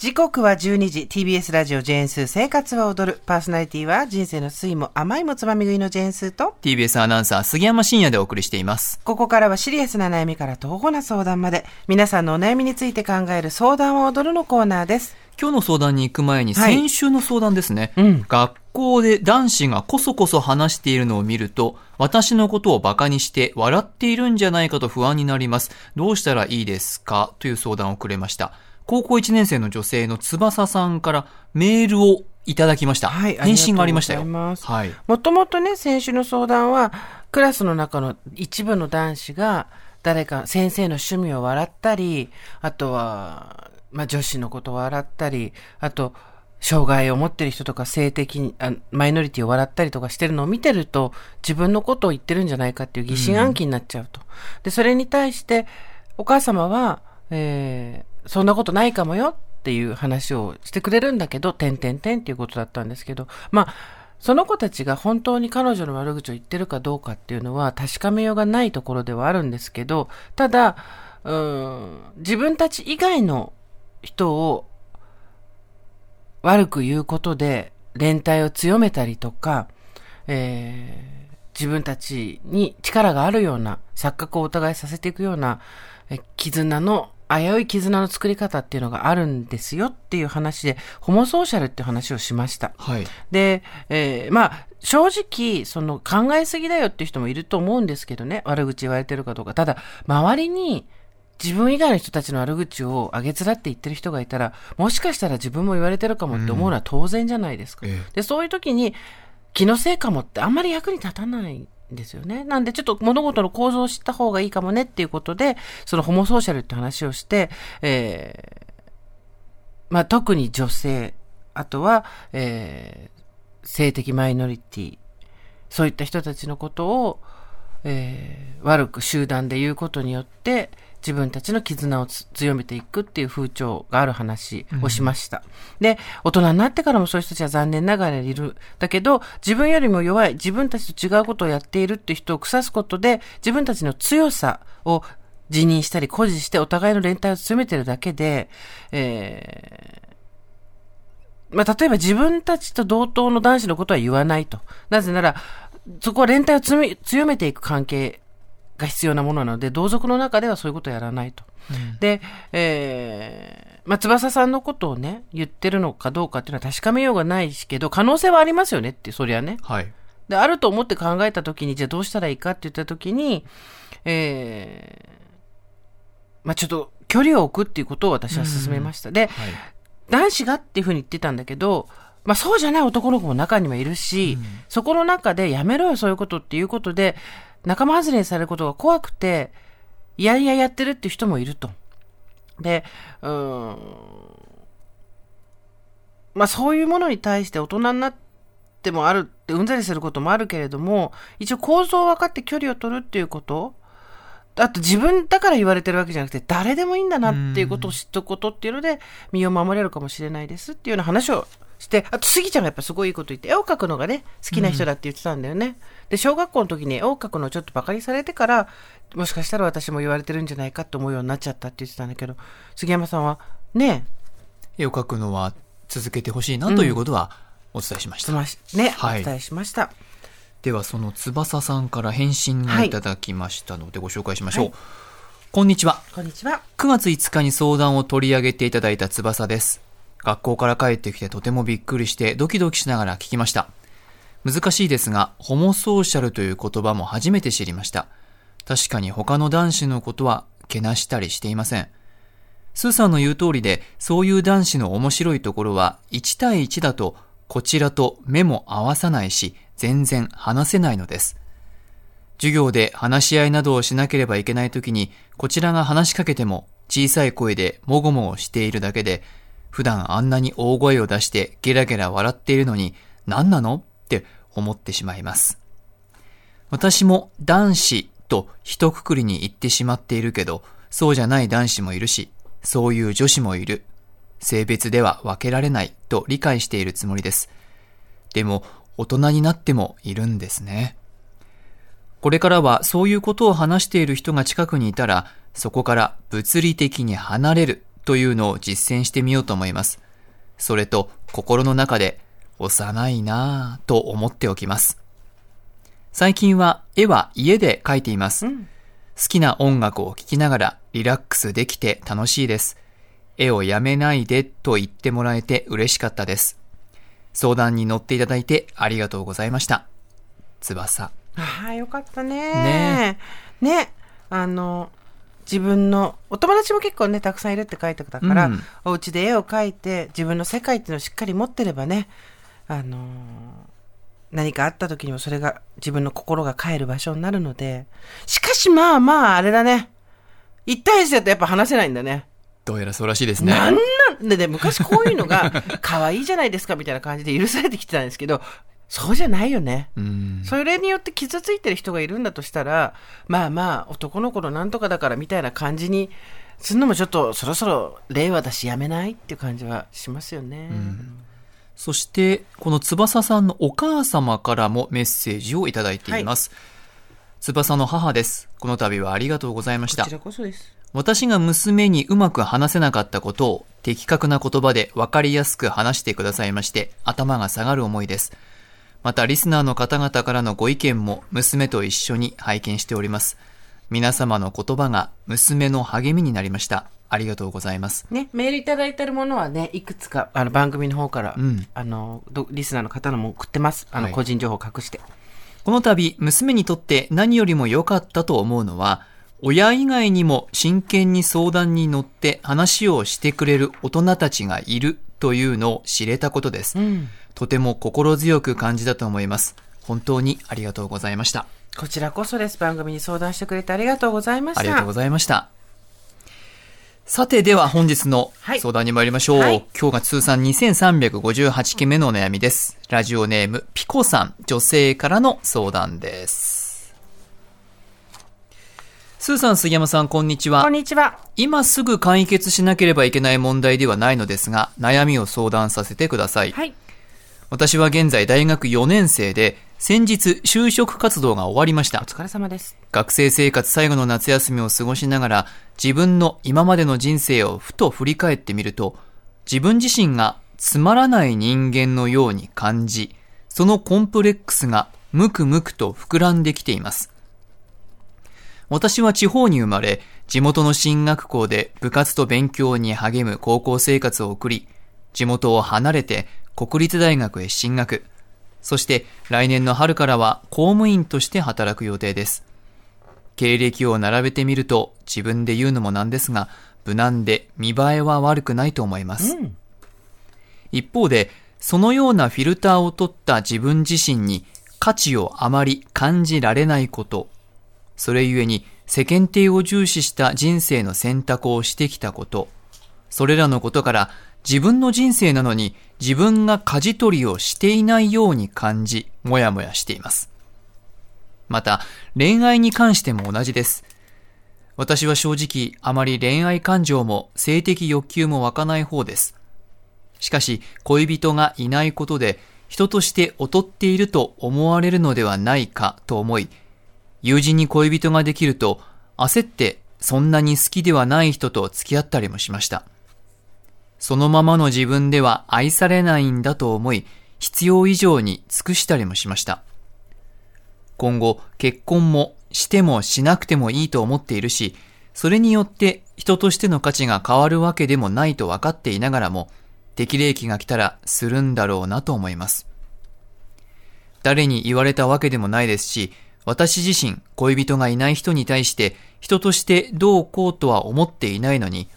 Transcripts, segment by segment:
時刻は12時 TBS ラジオジェーンスー生活は踊るパーソナリティは人生の酸いも甘いもつまみ食いのジェーンスーと TBS アナウンサー杉山真也でお送りしています。ここからはシリアスな悩みから徒歩な相談まで皆さんのお悩みについて考える相談を踊るのコーナーです今日の相談に行く前にはい先週の相談ですね。うん学校で男子がこそこそ話しているのを見ると、私のことをバカにして笑っているんじゃないかと不安になります。どうしたらいいですか？という相談をくれました。高校1年生の女性の翼さんからメールをいただきました。はい返信がありましたよ。はい。もともとね先週の相談はクラスの中の一部の男子が誰か先生の趣味を笑ったりあとは、まあ、女子のことを笑ったりあと障害を持ってる人とか性的にあマイノリティを笑ったりとかしてるのを見てると自分のことを言ってるんじゃないかっていう疑心暗鬼になっちゃうと。でそれに対してお母様は、えーそんなことないかもよっていう話をしてくれるんだけど、てんてんてんっていうことだったんですけど、まあ、その子たちが本当に彼女の悪口を言ってるかどうかっていうのは確かめようがないところではあるんですけど、ただ、うん、自分たち以外の人を悪く言うことで連帯を強めたりとか、えー自分たちに力があるような錯覚をお互いさせていくような絆の危うい絆の作り方っていうのがあるんですよっていう話でホモソーシャルっていう話をしました。はい。で、えーまあ、正直、その考えすぎだよっていう人もいると思うんですけどね、悪口言われてるかどうか。ただ、周りに自分以外の人たちの悪口をあげつらって言ってる人がいたら、もしかしたら自分も言われてるかもって思うのは当然じゃないですか。えで、そういう時に、気のせいかもってあんまり役に立たないんですよね。なんでちょっと物事の構造を知った方がいいかもねっていうことで、そのホモソーシャルって話をして、えーまあ特に女性、あとは、えー性的マイノリティ、そういった人たちのことを、えー悪く集団で言うことによって、自分たちの絆を強めていくっていう風潮がある話をしました。で、大人になってからもそういう人たちは残念ながらいる。だけど、自分よりも弱い、自分たちと違うことをやっているって人を腐すことで、自分たちの強さを辞任したり誇示してお互いの連帯を強めてるだけで、えーまあ、例えば自分たちと同等の男子のことは言わないと。なぜなら、そこは連帯を強め強めていく関係が必要なものなので、同族の中ではそういうことをやらないと。で、えー、まあ、翼さんのことをね、言ってるのかどうかっていうのは確かめようがないしけど、可能性はありますよねって、そりゃね。はい。で、あると思って考えたときに、じゃあどうしたらいいかって言ったときに、えー、まあ、ちょっと距離を置くっていうことを私は勧めました。で、はい。男子がっていうふうに言ってたんだけど、まあそうじゃない男の子も中にはいるし、そこの中でやめろよそういうことっていうことで、仲間外れにされることが怖くて、いやいややってるっていう人もいると。で、うーん、まあそういうものに対して大人になってもあるってうんざりすることもあるけれども、一応構造を分かって距離を取るっていうこと、あと自分だから言われてるわけじゃなくて、誰でもいいんだなっていうことを知っておくことっていうので、身を守れるかもしれないですっていうような話をして、あと、スギちゃんがやっぱすごいいいこと言って、絵を描くのがね、好きな人だって言ってたんだよね。で、小学校の時に絵を描くのをちょっとバカにされてから、もしかしたら私も言われてるんじゃないかと思うようになっちゃったって言ってたんだけど、杉山さんは、ね、絵を描くのは続けてほしいなということはお伝えしました。つまし、ね、はいお伝えしました。ではその翼さんから返信がいただきましたのでご紹介しましょう、はいこんにちはこんにちは。9月5日に相談を取り上げていただいた翼です学校から帰ってきてとてもびっくりしてドキドキしながら聞きました。難しいですがホモソーシャルという言葉も初めて知りました。確かに他の男子のことはけなしたりしていません。スーさんの言う通りで、そういう男子の面白いところは、1対1だと、こちらと目も合わさないし、全然話せないのです。授業で話し合いなどをしなければいけないときに、こちらが話しかけても、小さい声でもごもごしているだけで、普段あんなに大声を出してゲラゲラ笑っているのに、何なの？って思ってしまいます。私も男子と一括りに言ってしまっているけど、そうじゃない男子もいるし、そういう女子もいる。性別では分けられないと理解しているつもりです。でも、大人になってもいるんですね。これからはそういうことを話している人が近くにいたら、そこから物理的に離れるとというのを実践してみようと思います。それと心の中で幼いなぁと思っておきます。最近は絵は家で描いています。うん好きな音楽を聴きながらリラックスできて楽しいです。絵をやめないでと言ってもらえて嬉しかったです。相談に乗っていただいてありがとうございました。翼。ああ、よかったね。ねね。あの、自分の、お友達も結構ね、たくさんいるって書いてたから、うんお家で絵を描いて、自分の世界っていうのをしっかり持ってればね、あのー何かあった時にもそれが自分の心が帰る場所になるので、しかしまあまあ、あれだね。一対一だとやっぱ話せないんだね。どうやらそうらしいですね。なんなんでね、昔こういうのが可愛いじゃないですかみたいな感じで許されてきてたんですけど、そうじゃないよね。うん。それによって傷ついてる人がいるんだとしたら、まあまあ、男の子のなんとかだからみたいな感じにするのもちょっとそろそろ令和だしやめないっていう感じはしますよね。そして、この翼さんのお母様からもメッセージをいただいています。翼の母です。この度はありがとうございましたこち。らこそです。私が娘にうまく話せなかったことを的確な言葉で分かりやすく話してくださいまして頭が下がる思いです。またリスナーの方々からのご意見も娘と一緒に拝見しております。皆様の言葉が娘の励みになりました。ありがとうございます。ね、メールいただいてるものはね、いくつか、あの、番組の方から、うんあの、どリスナーの方のも送ってます。あの、はい個人情報隠して。この度、娘にとって何よりも良かったと思うのは、親以外にも真剣に相談に乗って話をしてくれる大人たちがいるというのを知れたことです。うん。とても心強く感じたと思います。本当にありがとうございました。こちらこそです。番組に相談してくれてありがとうございました。ありがとうございました。さて、では本日のはい相談に参りましょう。はい今日が通算2358件目のお悩みです。ラジオネーム、ピコさん、女性からの相談です。スーさん、杉山さん、こんにちはこん。にちは。今すぐ解決しなければいけない問題ではないのですが、悩みを相談させてください。はい。私は現在大学4年生で、先日就職活動が終わりましたお。疲れ様です。学生生活最後の夏休みを過ごしながら、自分の今までの人生をふと振り返ってみると、自分自身がつまらない人間のように感じ、そのコンプレックスがむくむくと膨らんできています。私は地方に生まれ、地元の進学校で部活と勉強に励む高校生活を送り、地元を離れて国立大学へ進学。そして来年の春からは公務員として働く予定です。経歴を並べてみると自分で言うのもなんですが、無難で見栄えは悪くないと思います。うん。一方で、そのようなフィルターを取った自分自身に価値をあまり感じられないこと、それゆえに世間体を重視した人生の選択をしてきたこと、それらのことから自分の人生なのに自分が舵取りをしていないように感じ、もやもやしています。また、恋愛に関しても同じです。私は正直あまり恋愛感情も性的欲求も湧かない方です。しかし、恋人がいないことで、人として劣っていると思われるのではないかと思い、友人に恋人ができると、焦ってそんなに好きではない人と付き合ったりもしました。そのままの自分では愛されないんだと思い、必要以上に尽くしたりもしました。今後、結婚もしてもしなくてもいいと思っているし、それによって人としての価値が変わるわけでもないと分かっていながらも、適齢期が来たらするんだろうなと思います。誰に言われたわけでもないですし、私自身恋人がいない人に対して人としてどうこうとは思っていないのに、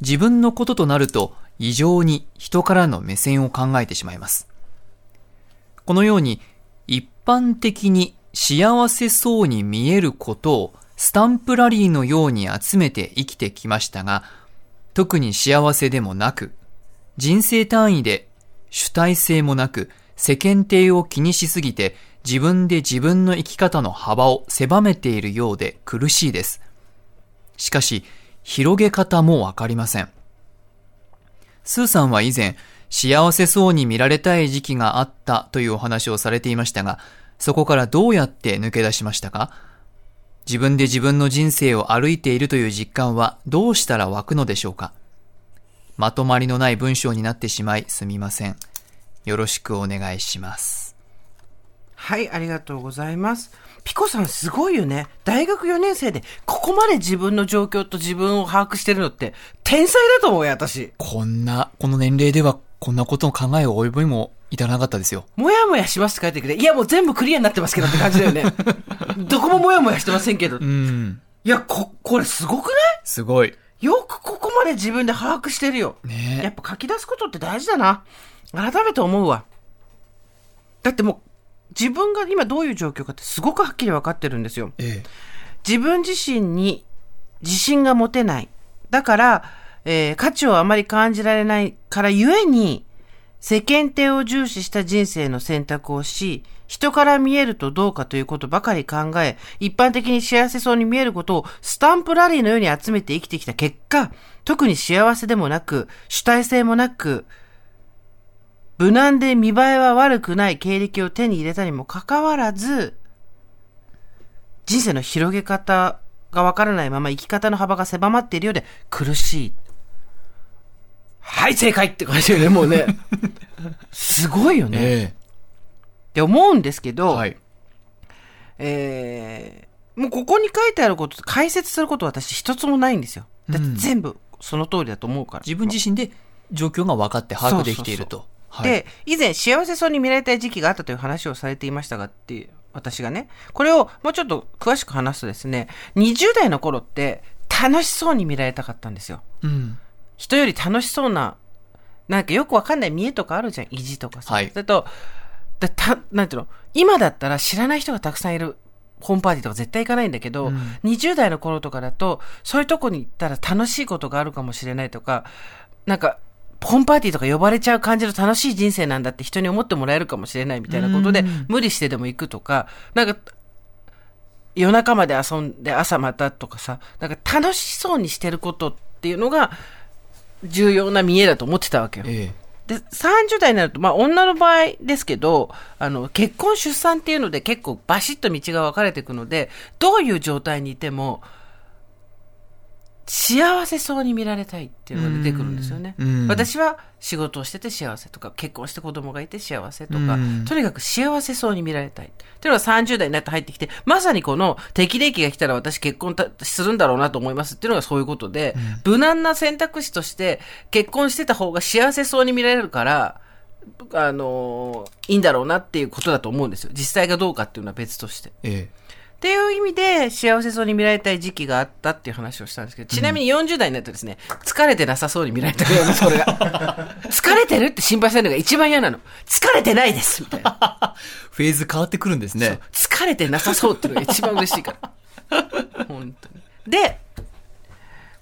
自分のこととなると異常に人からの目線を考えてしまいます。このように一般的に幸せそうに見えることをスタンプラリーのように集めて生きてきましたが、特に幸せでもなく、人生単位で主体性もなく、世間体を気にしすぎて自分で自分の生き方の幅を狭めているようで苦しいです。しかし、広げ方もわかりません。スーさんは以前、幸せそうに見られたい時期があったというお話をされていましたが、そこからどうやって抜け出しましたか？自分で自分の人生を歩いているという実感はどうしたら湧くのでしょうか？まとまりのない文章になってしまいすみません。よろしくお願いします。はい、ありがとうございます。ピコさんすごいよね。大学4年生でここまで自分の状況と自分を把握してるのって天才だと思うよ、私。こんな、この年齢ではこんなことの考えを及びも至らなかったですよ。もやもやしますって書いてくれ。いや、もう全部クリアになってますけどって感じだよね。どこももやもやしてませんけど。ういん。や、こ、これすごくない？すごい。よくここまで自分で把握してるよ。ねやっぱ書き出すことって大事だな。改めて思うわ。だってもう、自分が今どういう状況かってすごくはっきり分かってるんですよ。ええ。自分自身に自信が持てない。だから、えー価値をあまり感じられないからゆえに、世間体を重視した人生の選択をし、人から見えるとどうかということばかり考え、一般的に幸せそうに見えることをスタンプラリーのように集めて生きてきた結果、特に幸せでもなく、主体性もなく、無難で見栄えは悪くない経歴を手に入れたにもかかわらず、人生の広げ方がわからないまま生き方の幅が狭まっているようで苦しい。はい、正解って感じよね、もうね。すごいよね。っえて思うんですけえ。ど、はい。えーもうここに書いてあること、解説すること私一つもないんですよ。だって全部その通りだと思うから。自分自身で状況が分かって把握できていると。はい。で、以前幸せそうに見られたい時期があったという話をされていましたがっていう、私がね、これをもうちょっと詳しく話すとですね、20代の頃って楽しそうに見られたかったんですよ。うん。人より楽しそうな、なんかよくわかんない見栄とかあるじゃん、意地とかさ。はいそれと、だた、なんていうの、今だったら知らない人がたくさんいる。ホームパーティーとか絶対行かないんだけど、うん20代の頃とかだと、そういうとこに行ったら楽しいことがあるかもしれないとか、なんか、ホームパーティーとか呼ばれちゃう感じの楽しい人生なんだって人に思ってもらえるかもしれないみたいなことでうん、無理してでも行くとか、なんか、夜中まで遊んで朝またとかさ、なんか楽しそうにしてることっていうのが重要な見栄だと思ってたわけよ。えで、30代になると、まあ女の場合ですけど、あの、結婚出産っていうので結構バシッと道が分かれていくので、どういう状態にいても、幸せそうに見られたいっていうのが出てくるんですよね。うん私は仕事をしてて幸せとか、結婚して子供がいて幸せとか、うんとにかく幸せそうに見られたい。っていうのが30代になって入ってきて、まさにこの適齢期が来たら私結婚たするんだろうなと思いますっていうのがそういうことで、無難な選択肢として結婚してた方が幸せそうに見られるから、あのいいんだろうなっていうことだと思うんですよ。実際がどうかっていうのは別として。え。えっていう意味で幸せそうに見られたい時期があったっていう話をしたんですけど、ちなみに40代になるとですね、疲れてなさそうに見られたくなるんです、こ れが。疲れてるって心配されるのが一番嫌なの。疲れてないですみたいな。え。フェーズ変わってくるんですね。疲れてなさそうっていうのが一番嬉しいから。本当に。で、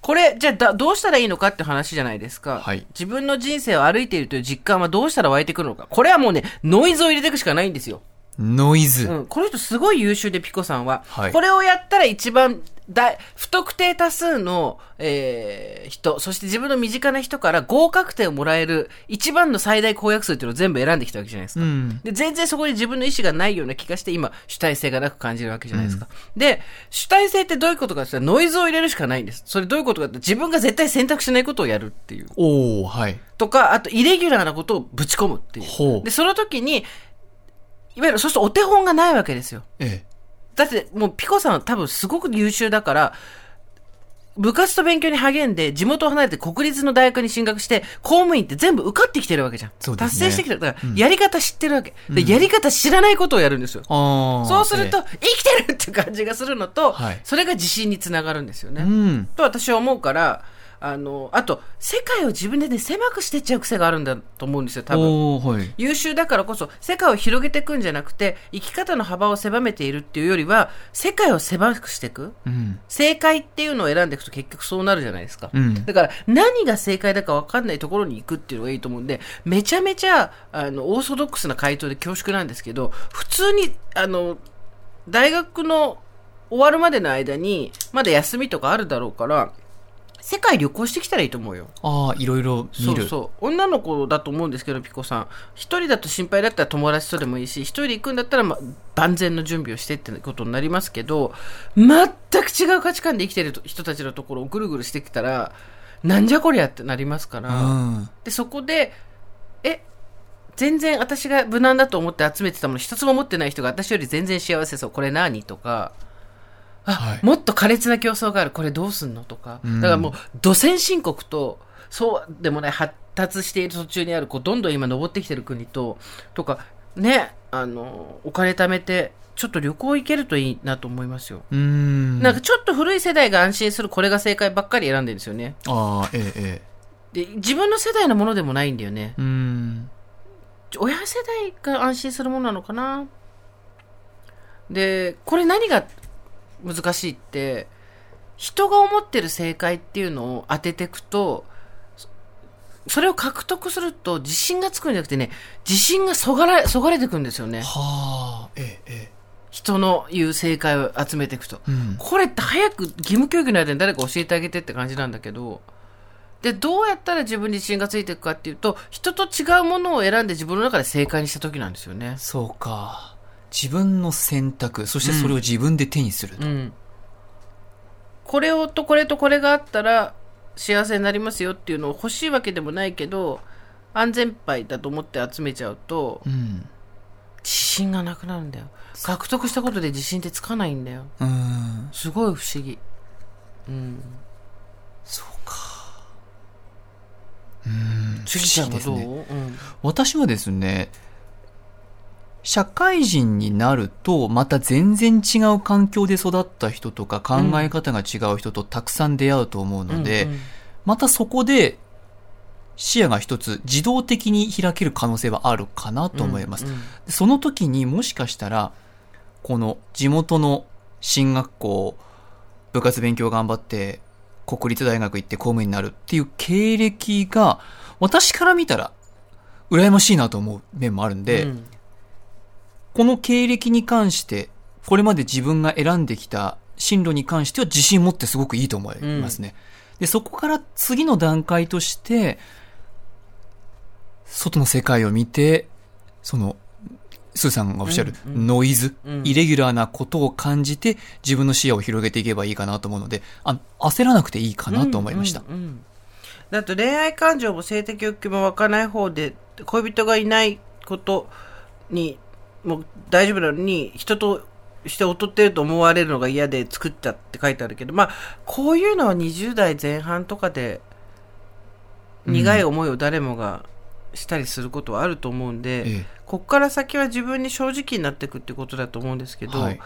これ、じゃあだどうしたらいいのかって話じゃないですか。はい自分の人生を歩いているという実感はどうしたら湧いてくるのか。これはもうね、ノイズを入れていくしかないんですよ。ノイズ。うん、この人すごい優秀で、ピコさんは。はいこれをやったら一番大、不特定多数の、えー人、そして自分の身近な人から合格点をもらえる一番の最大公約数っていうのを全部選んできたわけじゃないですか。うん。で、全然そこに自分の意思がないような気がして、今、主体性がなく感じるわけじゃないですか。で、主体性ってどういうことかってノイズを入れるしかないんです。それどういうことかって、自分が絶対選択しないことをやるっていう。おー、はい。とか、あと、イレギュラーなことをぶち込むっていう。ほうで、その時に、いわゆる、そうするとお手本がないわけですよ。えだって、もうピコさんは多分すごく優秀だから、部活と勉強に励んで、地元を離れて国立の大学に進学して、公務員って全部受かってきてるわけじゃん。そうですね達成してきてる。だから、やり方知ってるわけ。で、やり方知らないことをやるんですよ。え。ああ。そうすると、え生きてるって感じがするのと、はいそれが自信につながるんですよね。えうん。と私は思うから、あの、あと、世界を自分でね、狭くしてっちゃう癖があるんだと思うんですよ、多分。はい。優秀だからこそ世界を広げていくんじゃなくて生き方の幅を狭めているっていうよりは世界を狭くしていくうん。正解っていうのを選んでいくと結局そうなるじゃないですか、うんだから何が正解だか分かんないところに行くっていうのがいいと思うんでめちゃめちゃあのオーソドックスな回答で恐縮なんですけど普通にあの大学の終わるまでの間にまだ休みとかあるだろうから世界旅行してきたらいいと思うよああ、いろいろ見る。そうそう女の子だと思うんですけどピコさん一人だと心配だったら友達とでもいいし一人で行くんだったら、まあ、万全の準備をしてってことになりますけど全く違う価値観で生きてる人たちのところをぐるぐるしてきたらなんじゃこりゃってなりますかうら、ん。で、そこで、え、全然私が無難だと思って集めてたもの一つも持ってない人が私より全然幸せそう。これ何？とか、もっと苛烈な競争がある。これどうすんのとか。うんだからもう、土先進国と、そうでもない発達している途中にある、こう、どんどん今登ってきてる国と、とか、ね、あの、お金貯めて、ちょっと旅行行けるといいなと思いますよ。うん。なんかちょっと古い世代が安心するこれが正解ばっかり選んでるんですよね。ああ、ええ、えで、自分の世代のものでもないんだよね。え。うん。親世代が安心するものなのかなで、これ何が難しいって、人が思ってる正解っていうのを当てていくと、そそれを獲得すると自信がつくんじゃなくてね、自信がそがら、そがれてくんですよね。はあ、ええ、え人の言う正解を集めていくと。え。うん。これって早く義務教育の間に誰か教えてあげてって感じなんだけど、で、どうやったら自分に自信がついていくかっていうと、人と違うものを選んで自分の中で正解にした時なんですよね。そうか。自分の選択、そしてそれを自分で手にすると。うん。これをとこれとこれがあったら幸せになりますよっていうのを欲しいわけでもないけど、安全牌だと思って集めちゃうと、うん。自信がなくなるんだよ。獲得したことで自信ってつかないんだよ。うん。すごい不思議。うん。そうか。うん。ちぎちゃんはどう、ねうん。私はですね、社会人になると、また全然違う環境で育った人とか考え方が違う人とたくさん出会うと思うので、うんうん。またそこで視野が一つ自動的に開ける可能性はあるかなと思います。うんうんその時にもしかしたら、この地元の進学校、部活勉強頑張って、国立大学行って公務員になるっていう経歴が、私から見たら、羨ましいなと思う面もあるんで、うんこの経歴に関して、これまで自分が選んできた進路に関しては自信持ってすごくいいと思いますね。で、そこから次の段階として、外の世界を見て、その、スーさんがおっしゃるうんうんノイズ、うんイレギュラーなことを感じて自分の視野を広げていけばいいかなと思うので、あ焦らなくていいかなと思いました。うんうんうんだと恋愛感情も性的欲求も湧かない方で恋人がいないことにもう大丈夫なのに人として劣ってると思われるのが嫌で作ったって書いてあるけどまあこういうのは20代前半とかで苦い思いを誰もがしたりすることはあると思うんで、ええ。こっから先は自分に正直になっていくってことだと思うんですけど、はい。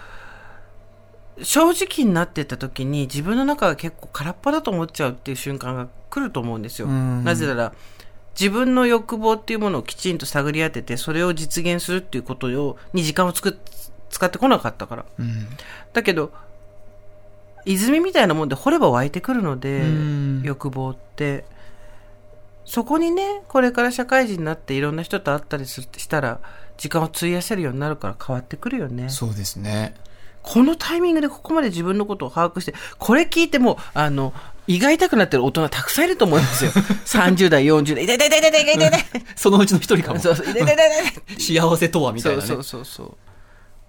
正直になってった時に自分の中が結構空っぽだと思っちゃうっていう瞬間が来ると思うんですよ。うん。なぜなら自分の欲望っていうものをきちんと探り当ててそれを実現するっていうことをに時間をつく使ってこなかったから。うんだけど泉みたいなもんで掘れば湧いてくるのでうん欲望ってそこにねこれから社会人になっていろんな人と会ったりするしたら時間を費やせるようになるから変わってくるよね。そうですね。このタイミングでここまで自分のことを把握して、これ聞いても、あの、胃が痛くなってる大人たくさんいると思いますよ。30代、40代、痛い痛い痛い痛い痛い痛い痛いそのうちの一人かも。そうそう、痛い痛い痛い 幸せとはみたいなね。そうそうそうそう。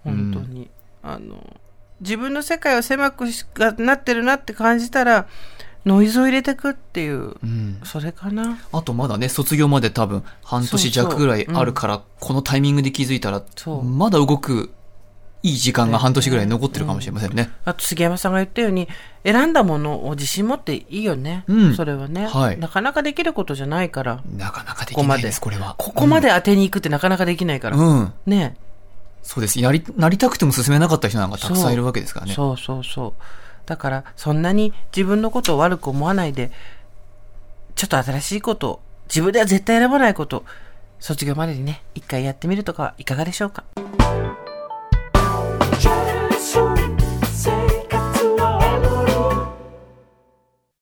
本当に。あの、自分の世界を狭くしがなってるなって感じたら、ノイズを入れてくっていう、うんそれかな。あとまだね、卒業まで多分半年弱ぐらいあるから、このタイミングで気づいたらまだ動くいい時間が半年ぐらい残ってるかもしれませんね。あと杉山さんが言ったように、選んだものを自信持っていいよね。うんそれはね、はいなかなかできることじゃないから。なかなかでここまできないです、これは。ここまで当てに行くってなかなかできないから。うん。ねそうです。やり、なりたくても進めなかった人なんかたくさんいるわけですからね。そうそうそう。だから、そんなに自分のことを悪く思わないで、ちょっと新しいことを、自分では絶対選ばないことを、卒業までにね、一回やってみるとかはいかがでしょうか？